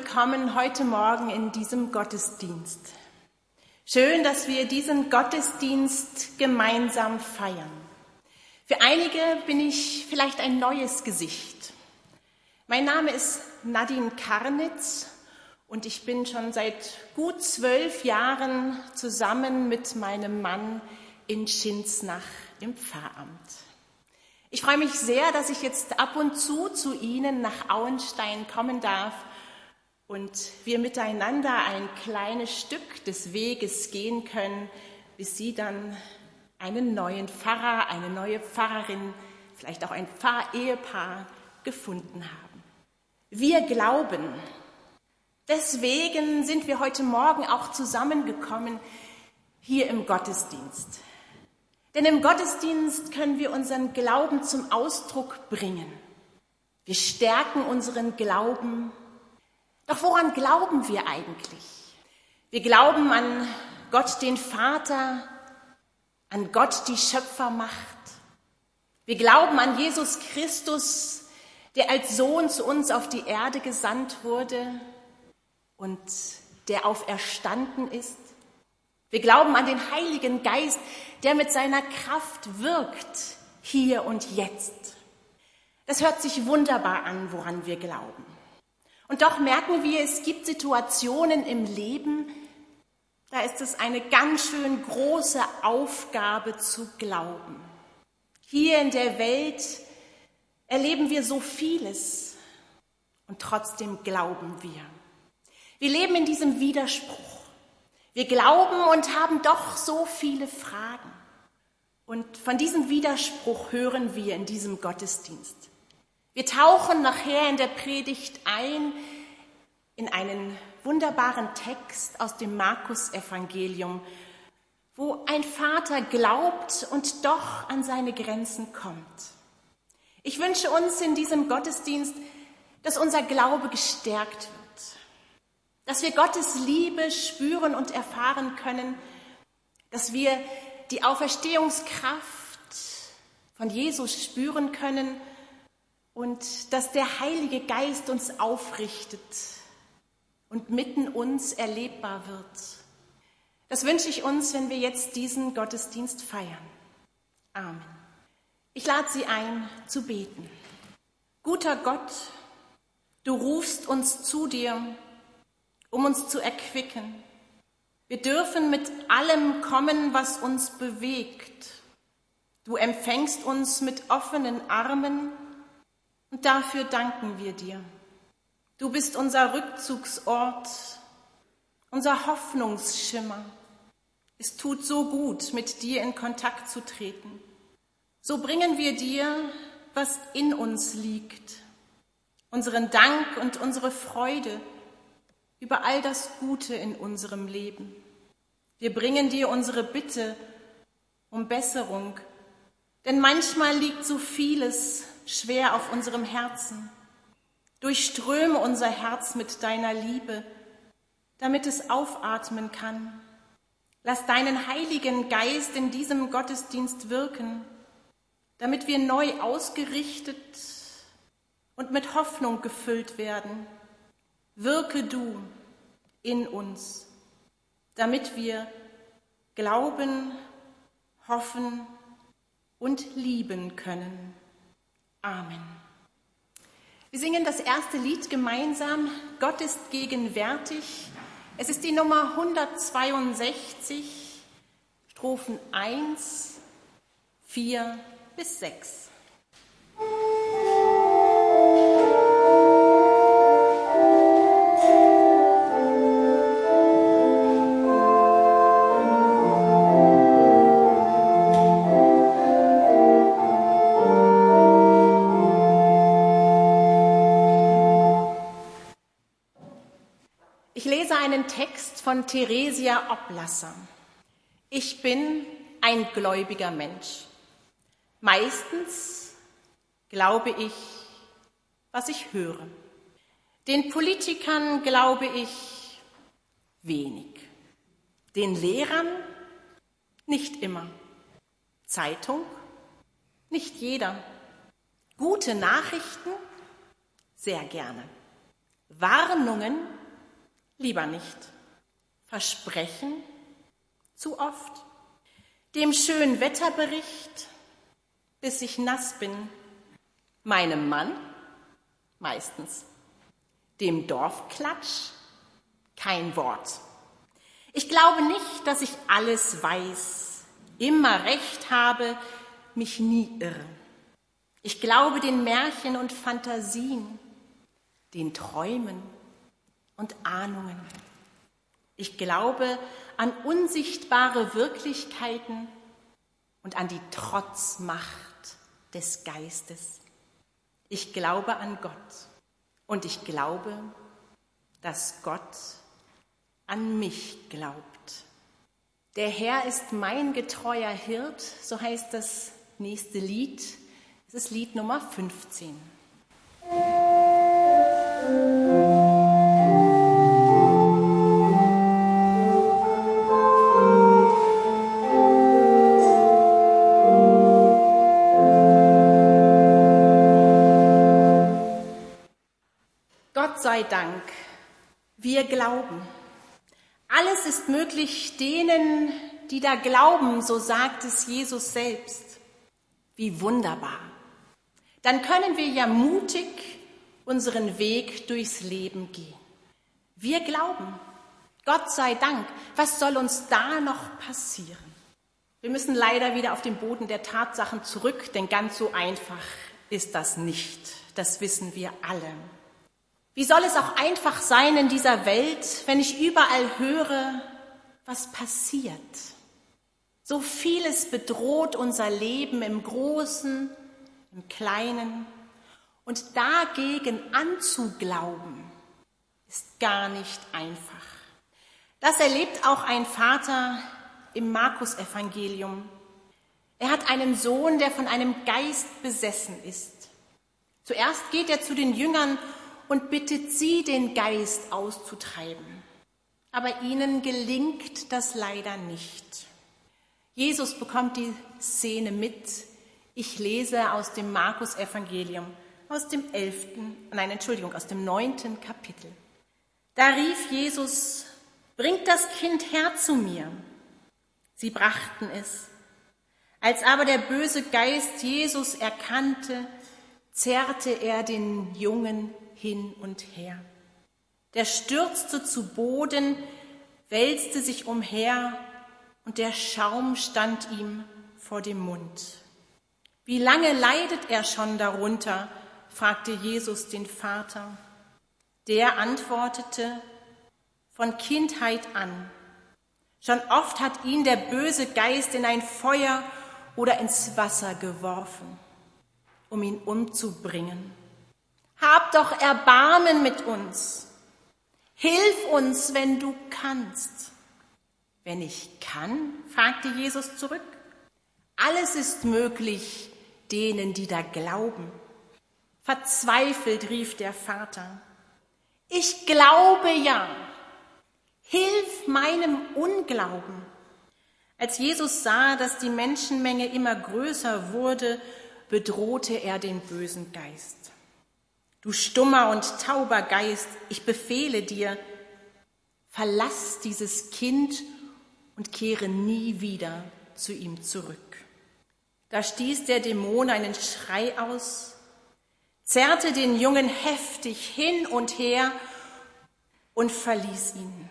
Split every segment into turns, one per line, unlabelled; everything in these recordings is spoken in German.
willkommen heute Morgen in diesem Gottesdienst. Schön, dass wir diesen Gottesdienst gemeinsam feiern. Für einige bin ich vielleicht ein neues Gesicht. Mein Name ist Nadine Karnitz und ich bin schon seit gut zwölf Jahren zusammen mit meinem Mann in Schinsnach im Pfarramt. Ich freue mich sehr, dass ich jetzt ab und zu zu Ihnen nach Auenstein kommen darf und wir miteinander ein kleines Stück des Weges gehen können, bis Sie dann einen neuen Pfarrer, eine neue Pfarrerin, vielleicht auch ein Pfarrehepaar gefunden haben. Wir glauben. Deswegen sind wir heute Morgen auch zusammengekommen hier im Gottesdienst. Denn im Gottesdienst können wir unseren Glauben zum Ausdruck bringen. Wir stärken unseren Glauben. Doch woran glauben wir eigentlich? Wir glauben an Gott den Vater, an Gott die Schöpfermacht. Wir glauben an Jesus Christus, der als Sohn zu uns auf die Erde gesandt wurde und der auferstanden ist. Wir glauben an den Heiligen Geist, der mit seiner Kraft wirkt, hier und jetzt. Das hört sich wunderbar an, woran wir glauben. Und doch merken wir, es gibt Situationen im Leben, da ist es eine ganz schön große Aufgabe zu glauben. Hier in der Welt erleben wir so vieles und trotzdem glauben wir. Wir leben in diesem Widerspruch. Wir glauben und haben doch so viele Fragen. Und von diesem Widerspruch hören wir in diesem Gottesdienst. Wir tauchen nachher in der Predigt ein in einen wunderbaren Text aus dem Markus-Evangelium, wo ein Vater glaubt und doch an seine Grenzen kommt. Ich wünsche uns in diesem Gottesdienst, dass unser Glaube gestärkt wird dass wir Gottes Liebe spüren und erfahren können, dass wir die Auferstehungskraft von Jesus spüren können und dass der Heilige Geist uns aufrichtet und mitten uns erlebbar wird. Das wünsche ich uns, wenn wir jetzt diesen Gottesdienst feiern. Amen. Ich lade Sie ein, zu beten. Guter Gott, du rufst uns zu dir um uns zu erquicken. Wir dürfen mit allem kommen, was uns bewegt. Du empfängst uns mit offenen Armen und dafür danken wir dir. Du bist unser Rückzugsort, unser Hoffnungsschimmer. Es tut so gut, mit dir in Kontakt zu treten. So bringen wir dir, was in uns liegt, unseren Dank und unsere Freude, über all das Gute in unserem Leben. Wir bringen dir unsere Bitte um Besserung, denn manchmal liegt so vieles schwer auf unserem Herzen. Durchströme unser Herz mit deiner Liebe, damit es aufatmen kann. Lass deinen Heiligen Geist in diesem Gottesdienst wirken, damit wir neu ausgerichtet und mit Hoffnung gefüllt werden wirke du in uns, damit wir glauben, hoffen und lieben können. Amen. Wir singen das erste Lied gemeinsam, Gott ist gegenwärtig. Es ist die Nummer 162, Strophen 1, 4 bis 6. von Theresia Oblasser. Ich bin ein gläubiger Mensch. Meistens glaube ich, was ich höre. Den Politikern glaube ich wenig. Den Lehrern nicht immer. Zeitung nicht jeder. Gute Nachrichten sehr gerne. Warnungen lieber nicht. Versprechen zu oft. Dem schönen Wetterbericht, bis ich nass bin. Meinem Mann meistens. Dem Dorfklatsch kein Wort. Ich glaube nicht, dass ich alles weiß, immer recht habe, mich nie irre. Ich glaube den Märchen und Fantasien, den Träumen und Ahnungen. Ich glaube an unsichtbare Wirklichkeiten und an die Trotzmacht des Geistes. Ich glaube an Gott und ich glaube, dass Gott an mich glaubt. Der Herr ist mein getreuer Hirt, so heißt das nächste Lied. Es ist Lied Nummer 15. Gott Dank, wir glauben. Alles ist möglich denen, die da glauben, so sagt es Jesus selbst. Wie wunderbar. Dann können wir ja mutig unseren Weg durchs Leben gehen. Wir glauben. Gott sei Dank. Was soll uns da noch passieren? Wir müssen leider wieder auf den Boden der Tatsachen zurück, denn ganz so einfach ist das nicht. Das wissen wir alle. Wie soll es auch einfach sein in dieser Welt, wenn ich überall höre, was passiert? So vieles bedroht unser Leben im Großen, im Kleinen. Und dagegen anzuglauben, ist gar nicht einfach. Das erlebt auch ein Vater im Markus-Evangelium. Er hat einen Sohn, der von einem Geist besessen ist. Zuerst geht er zu den Jüngern und bittet sie, den Geist auszutreiben. Aber ihnen gelingt das leider nicht. Jesus bekommt die Szene mit. Ich lese aus dem Markus-Evangelium, aus dem elften, nein, Entschuldigung, aus dem neunten Kapitel. Da rief Jesus, bringt das Kind her zu mir. Sie brachten es. Als aber der böse Geist Jesus erkannte, zerrte er den Jungen hin und her. Der stürzte zu Boden, wälzte sich umher und der Schaum stand ihm vor dem Mund. Wie lange leidet er schon darunter? fragte Jesus den Vater. Der antwortete, von Kindheit an. Schon oft hat ihn der böse Geist in ein Feuer oder ins Wasser geworfen, um ihn umzubringen. Hab doch Erbarmen mit uns. Hilf uns, wenn du kannst. Wenn ich kann, fragte Jesus zurück. Alles ist möglich denen, die da glauben. Verzweifelt rief der Vater. Ich glaube ja. Hilf meinem Unglauben. Als Jesus sah, dass die Menschenmenge immer größer wurde, bedrohte er den bösen Geist. Du stummer und tauber Geist, ich befehle dir, verlass dieses Kind und kehre nie wieder zu ihm zurück. Da stieß der Dämon einen Schrei aus, zerrte den Jungen heftig hin und her und verließ ihn.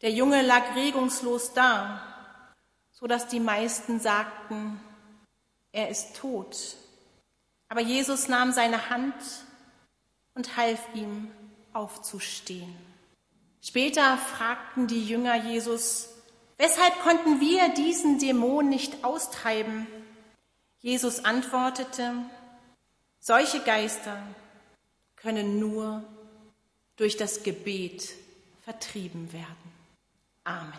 Der Junge lag regungslos da, so dass die meisten sagten, er ist tot. Aber Jesus nahm seine Hand und half ihm aufzustehen. Später fragten die Jünger Jesus, weshalb konnten wir diesen Dämon nicht austreiben? Jesus antwortete, solche Geister können nur durch das Gebet vertrieben werden. Amen.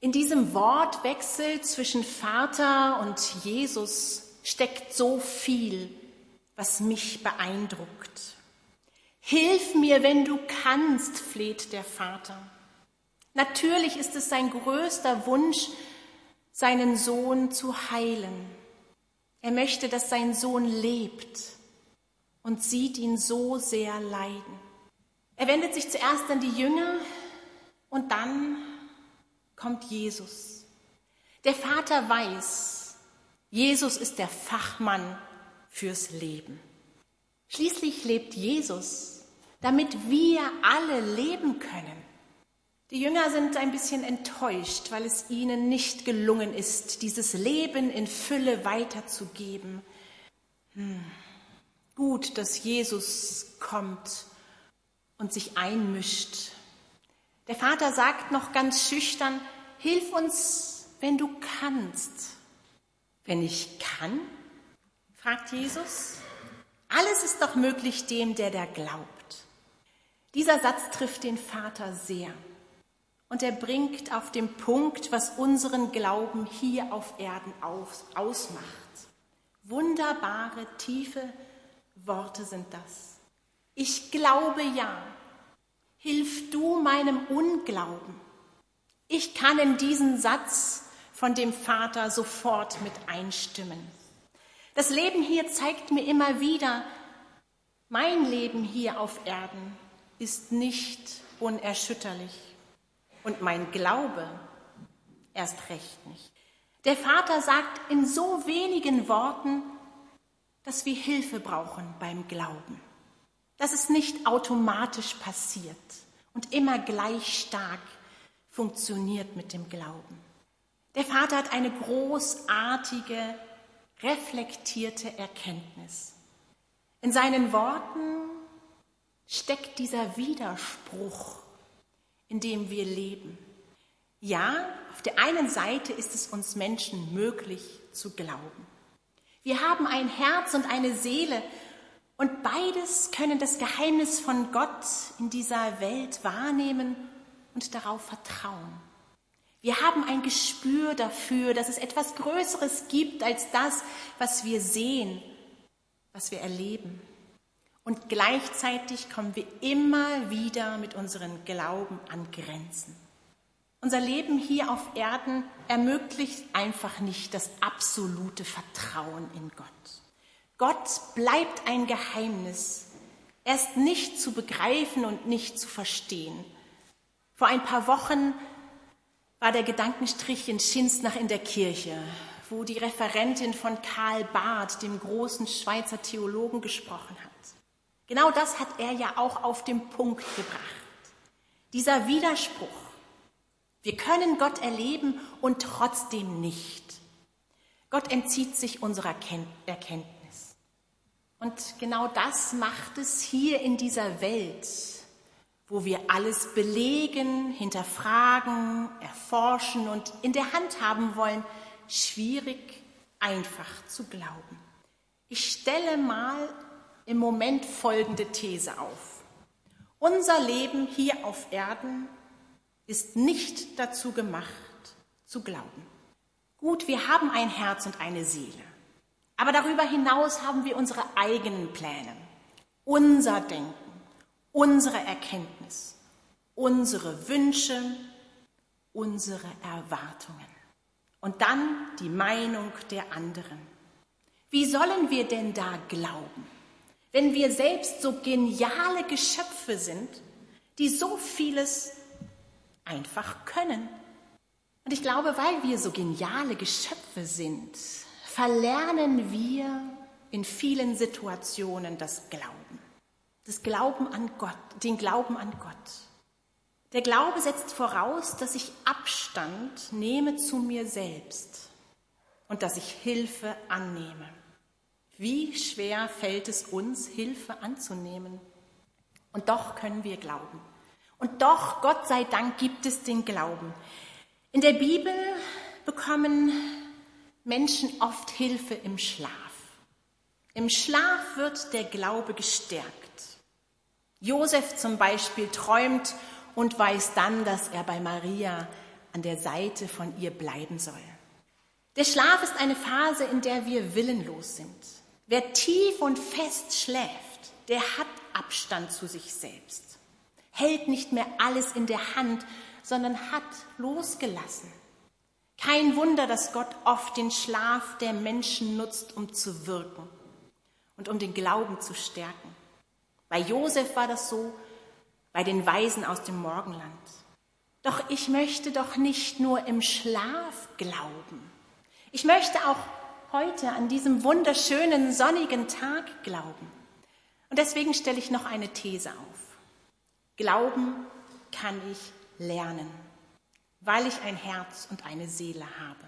In diesem Wortwechsel zwischen Vater und Jesus steckt so viel was mich beeindruckt. Hilf mir, wenn du kannst, fleht der Vater. Natürlich ist es sein größter Wunsch, seinen Sohn zu heilen. Er möchte, dass sein Sohn lebt und sieht ihn so sehr leiden. Er wendet sich zuerst an die Jünger und dann kommt Jesus. Der Vater weiß, Jesus ist der Fachmann fürs Leben. Schließlich lebt Jesus, damit wir alle leben können. Die Jünger sind ein bisschen enttäuscht, weil es ihnen nicht gelungen ist, dieses Leben in Fülle weiterzugeben. Hm. Gut, dass Jesus kommt und sich einmischt. Der Vater sagt noch ganz schüchtern, hilf uns, wenn du kannst. Wenn ich kann? Fragt Jesus. Alles ist doch möglich dem, der da glaubt. Dieser Satz trifft den Vater sehr. Und er bringt auf den Punkt, was unseren Glauben hier auf Erden ausmacht. Wunderbare, tiefe Worte sind das. Ich glaube ja. Hilf du meinem Unglauben. Ich kann in diesen Satz von dem Vater sofort mit einstimmen. Das Leben hier zeigt mir immer wieder, mein Leben hier auf Erden ist nicht unerschütterlich und mein Glaube erst recht nicht. Der Vater sagt in so wenigen Worten, dass wir Hilfe brauchen beim Glauben, dass es nicht automatisch passiert und immer gleich stark funktioniert mit dem Glauben. Der Vater hat eine großartige, reflektierte Erkenntnis. In seinen Worten steckt dieser Widerspruch in dem wir leben. Ja, auf der einen Seite ist es uns Menschen möglich zu glauben. Wir haben ein Herz und eine Seele und beides können das Geheimnis von Gott in dieser Welt wahrnehmen und darauf vertrauen. Wir haben ein Gespür dafür, dass es etwas Größeres gibt als das, was wir sehen, was wir erleben. Und gleichzeitig kommen wir immer wieder mit unserem Glauben an Grenzen. Unser Leben hier auf Erden ermöglicht einfach nicht das absolute Vertrauen in Gott. Gott bleibt ein Geheimnis. Er ist nicht zu begreifen und nicht zu verstehen. Vor ein paar Wochen war der Gedankenstrich in Schinsnach in der Kirche, wo die Referentin von Karl Barth, dem großen Schweizer Theologen, gesprochen hat. Genau das hat er ja auch auf den Punkt gebracht. Dieser Widerspruch. Wir können Gott erleben und trotzdem nicht. Gott entzieht sich unserer Erkenntnis. Und genau das macht es hier in dieser Welt, wo wir alles belegen, hinterfragen, erforschen und in der Hand haben wollen, schwierig, einfach zu glauben. Ich stelle mal im Moment folgende These auf. Unser Leben hier auf Erden ist nicht dazu gemacht, zu glauben. Gut, wir haben ein Herz und eine Seele. Aber darüber hinaus haben wir unsere eigenen Pläne, unser Denken, unsere Erkenntnis, unsere Wünsche, unsere Erwartungen und dann die Meinung der anderen. Wie sollen wir denn da glauben? wenn wir selbst so geniale Geschöpfe sind, die so vieles einfach können. Und ich glaube, weil wir so geniale Geschöpfe sind, verlernen wir in vielen Situationen das Glauben. Das Glauben an Gott, den Glauben an Gott. Der Glaube setzt voraus, dass ich Abstand nehme zu mir selbst und dass ich Hilfe annehme. Wie schwer fällt es uns, Hilfe anzunehmen? Und doch können wir glauben. Und doch, Gott sei Dank, gibt es den Glauben. In der Bibel bekommen Menschen oft Hilfe im Schlaf. Im Schlaf wird der Glaube gestärkt. Josef zum Beispiel träumt und weiß dann, dass er bei Maria an der Seite von ihr bleiben soll. Der Schlaf ist eine Phase, in der wir willenlos sind. Wer tief und fest schläft, der hat Abstand zu sich selbst, hält nicht mehr alles in der Hand, sondern hat losgelassen. Kein Wunder, dass Gott oft den Schlaf der Menschen nutzt, um zu wirken. und um den Glauben zu stärken. Bei Josef war das so, bei den Weisen aus dem Morgenland. Doch ich möchte doch nicht nur im Schlaf glauben. Ich möchte auch heute an diesem wunderschönen sonnigen Tag glauben. Und deswegen stelle ich noch eine These auf. Glauben kann ich lernen, weil ich ein Herz und eine Seele habe.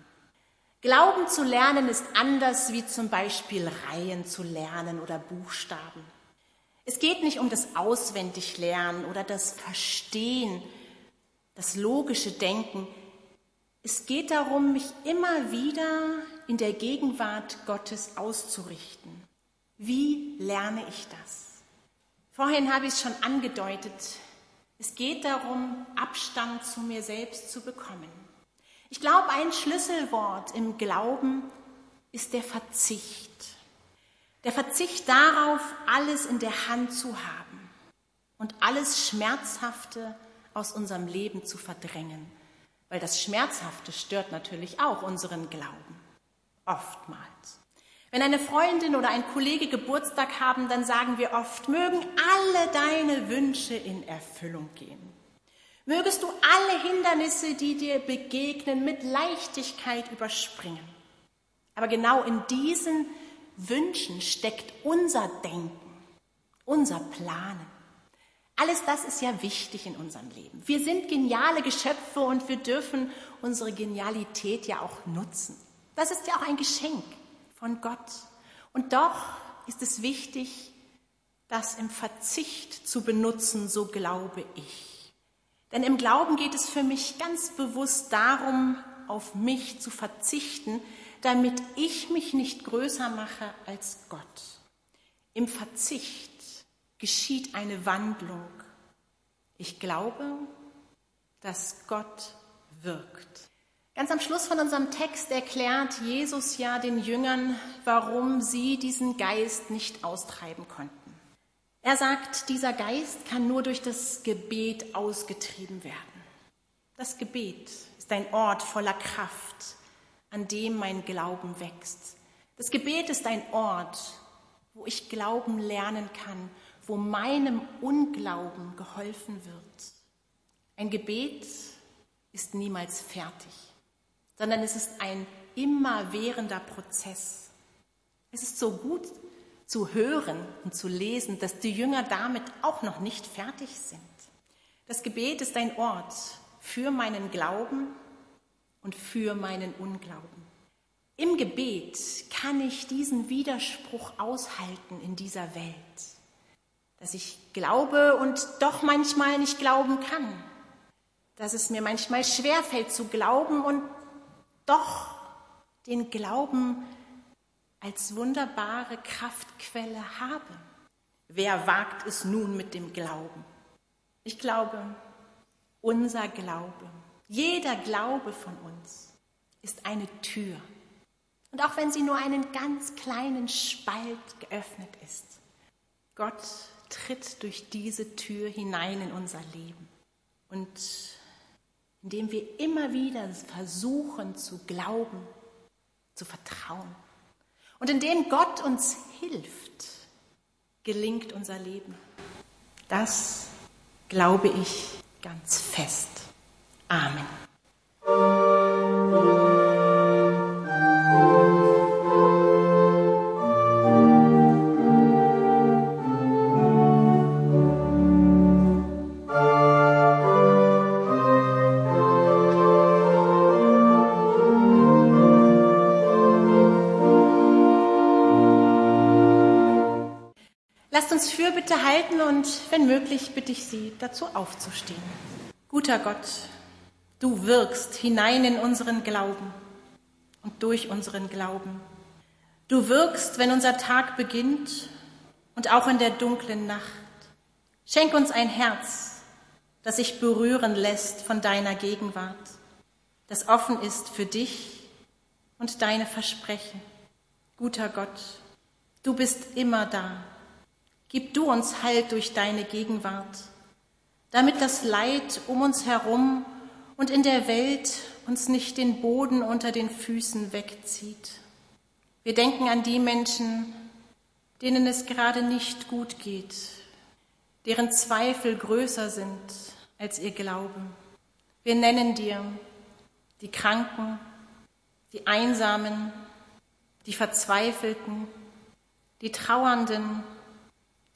Glauben zu lernen ist anders wie zum Beispiel Reihen zu lernen oder Buchstaben. Es geht nicht um das Auswendiglernen oder das Verstehen, das logische Denken. Es geht darum, mich immer wieder in der Gegenwart Gottes auszurichten. Wie lerne ich das? Vorhin habe ich es schon angedeutet. Es geht darum, Abstand zu mir selbst zu bekommen. Ich glaube, ein Schlüsselwort im Glauben ist der Verzicht. Der Verzicht darauf, alles in der Hand zu haben und alles Schmerzhafte aus unserem Leben zu verdrängen. Weil das Schmerzhafte stört natürlich auch unseren Glauben. Oftmals. Wenn eine Freundin oder ein Kollege Geburtstag haben, dann sagen wir oft, mögen alle deine Wünsche in Erfüllung gehen. Mögest du alle Hindernisse, die dir begegnen, mit Leichtigkeit überspringen. Aber genau in diesen Wünschen steckt unser Denken, unser Planen. Alles das ist ja wichtig in unserem Leben. Wir sind geniale Geschöpfe und wir dürfen unsere Genialität ja auch nutzen. Das ist ja auch ein Geschenk von Gott. Und doch ist es wichtig, das im Verzicht zu benutzen, so glaube ich. Denn im Glauben geht es für mich ganz bewusst darum, auf mich zu verzichten, damit ich mich nicht größer mache als Gott. Im Verzicht geschieht eine Wandlung. Ich glaube, dass Gott wirkt. Ganz am Schluss von unserem Text erklärt Jesus ja den Jüngern, warum sie diesen Geist nicht austreiben konnten. Er sagt, dieser Geist kann nur durch das Gebet ausgetrieben werden. Das Gebet ist ein Ort voller Kraft, an dem mein Glauben wächst. Das Gebet ist ein Ort, wo ich Glauben lernen kann, wo meinem Unglauben geholfen wird. Ein Gebet ist niemals fertig sondern es ist ein immerwährender Prozess. Es ist so gut zu hören und zu lesen, dass die Jünger damit auch noch nicht fertig sind. Das Gebet ist ein Ort für meinen Glauben und für meinen Unglauben. Im Gebet kann ich diesen Widerspruch aushalten in dieser Welt, dass ich glaube und doch manchmal nicht glauben kann, dass es mir manchmal schwerfällt zu glauben und doch den Glauben als wunderbare Kraftquelle habe. Wer wagt es nun mit dem Glauben? Ich glaube, unser Glaube, jeder Glaube von uns ist eine Tür. Und auch wenn sie nur einen ganz kleinen Spalt geöffnet ist, Gott tritt durch diese Tür hinein in unser Leben. Und indem wir immer wieder versuchen zu glauben, zu vertrauen. Und indem Gott uns hilft, gelingt unser Leben. Das glaube ich ganz fest. Amen. Halten und wenn möglich bitte ich Sie dazu aufzustehen. Guter Gott, du wirkst hinein in unseren Glauben und durch unseren Glauben. Du wirkst, wenn unser Tag beginnt und auch in der dunklen Nacht. Schenk uns ein Herz, das sich berühren lässt von deiner Gegenwart, das offen ist für dich und deine Versprechen. Guter Gott, du bist immer da Gib du uns Halt durch deine Gegenwart, damit das Leid um uns herum und in der Welt uns nicht den Boden unter den Füßen wegzieht. Wir denken an die Menschen, denen es gerade nicht gut geht, deren Zweifel größer sind als ihr Glaube. Wir nennen dir die Kranken, die Einsamen, die Verzweifelten, die Trauernden,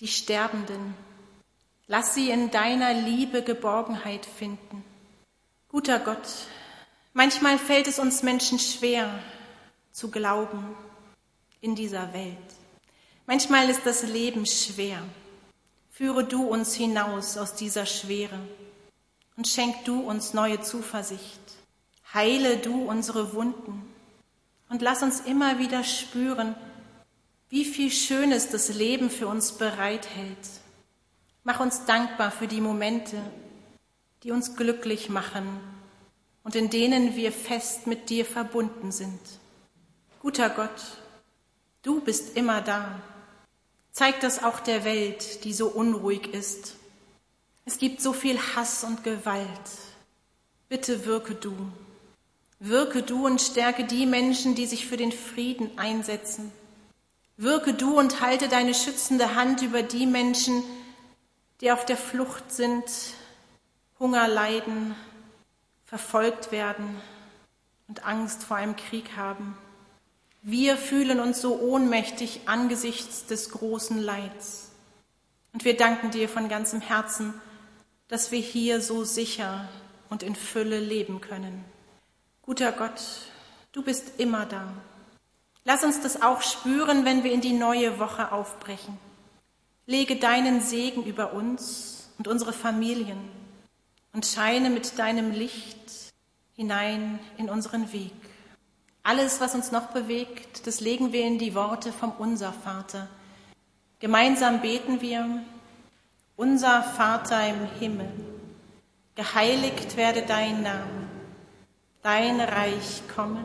die Sterbenden. Lass sie in deiner Liebe Geborgenheit finden. Guter Gott, manchmal fällt es uns Menschen schwer zu glauben in dieser Welt. Manchmal ist das Leben schwer. Führe du uns hinaus aus dieser Schwere und schenk du uns neue Zuversicht. Heile du unsere Wunden und lass uns immer wieder spüren, wie viel Schönes das Leben für uns bereithält. Mach uns dankbar für die Momente, die uns glücklich machen und in denen wir fest mit dir verbunden sind. Guter Gott, du bist immer da. Zeig das auch der Welt, die so unruhig ist. Es gibt so viel Hass und Gewalt. Bitte wirke du. Wirke du und stärke die Menschen, die sich für den Frieden einsetzen. Wirke du und halte deine schützende Hand über die Menschen, die auf der Flucht sind, Hunger leiden, verfolgt werden und Angst vor einem Krieg haben. Wir fühlen uns so ohnmächtig angesichts des großen Leids. Und wir danken dir von ganzem Herzen, dass wir hier so sicher und in Fülle leben können. Guter Gott, du bist immer da. Lass uns das auch spüren, wenn wir in die neue Woche aufbrechen. Lege deinen Segen über uns und unsere Familien und scheine mit deinem Licht hinein in unseren Weg. Alles, was uns noch bewegt, das legen wir in die Worte vom Unser Vater. Gemeinsam beten wir, unser Vater im Himmel, geheiligt werde dein Name dein Reich komme,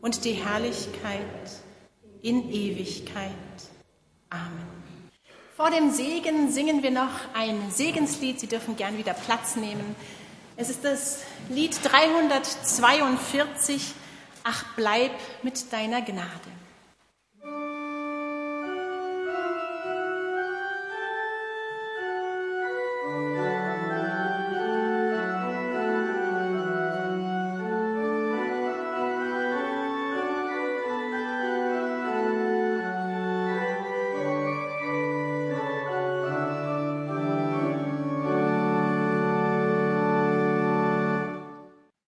und die Herrlichkeit in Ewigkeit. Amen. Vor dem Segen singen wir noch ein Segenslied. Sie dürfen gern wieder Platz nehmen. Es ist das Lied 342, Ach bleib mit deiner Gnade.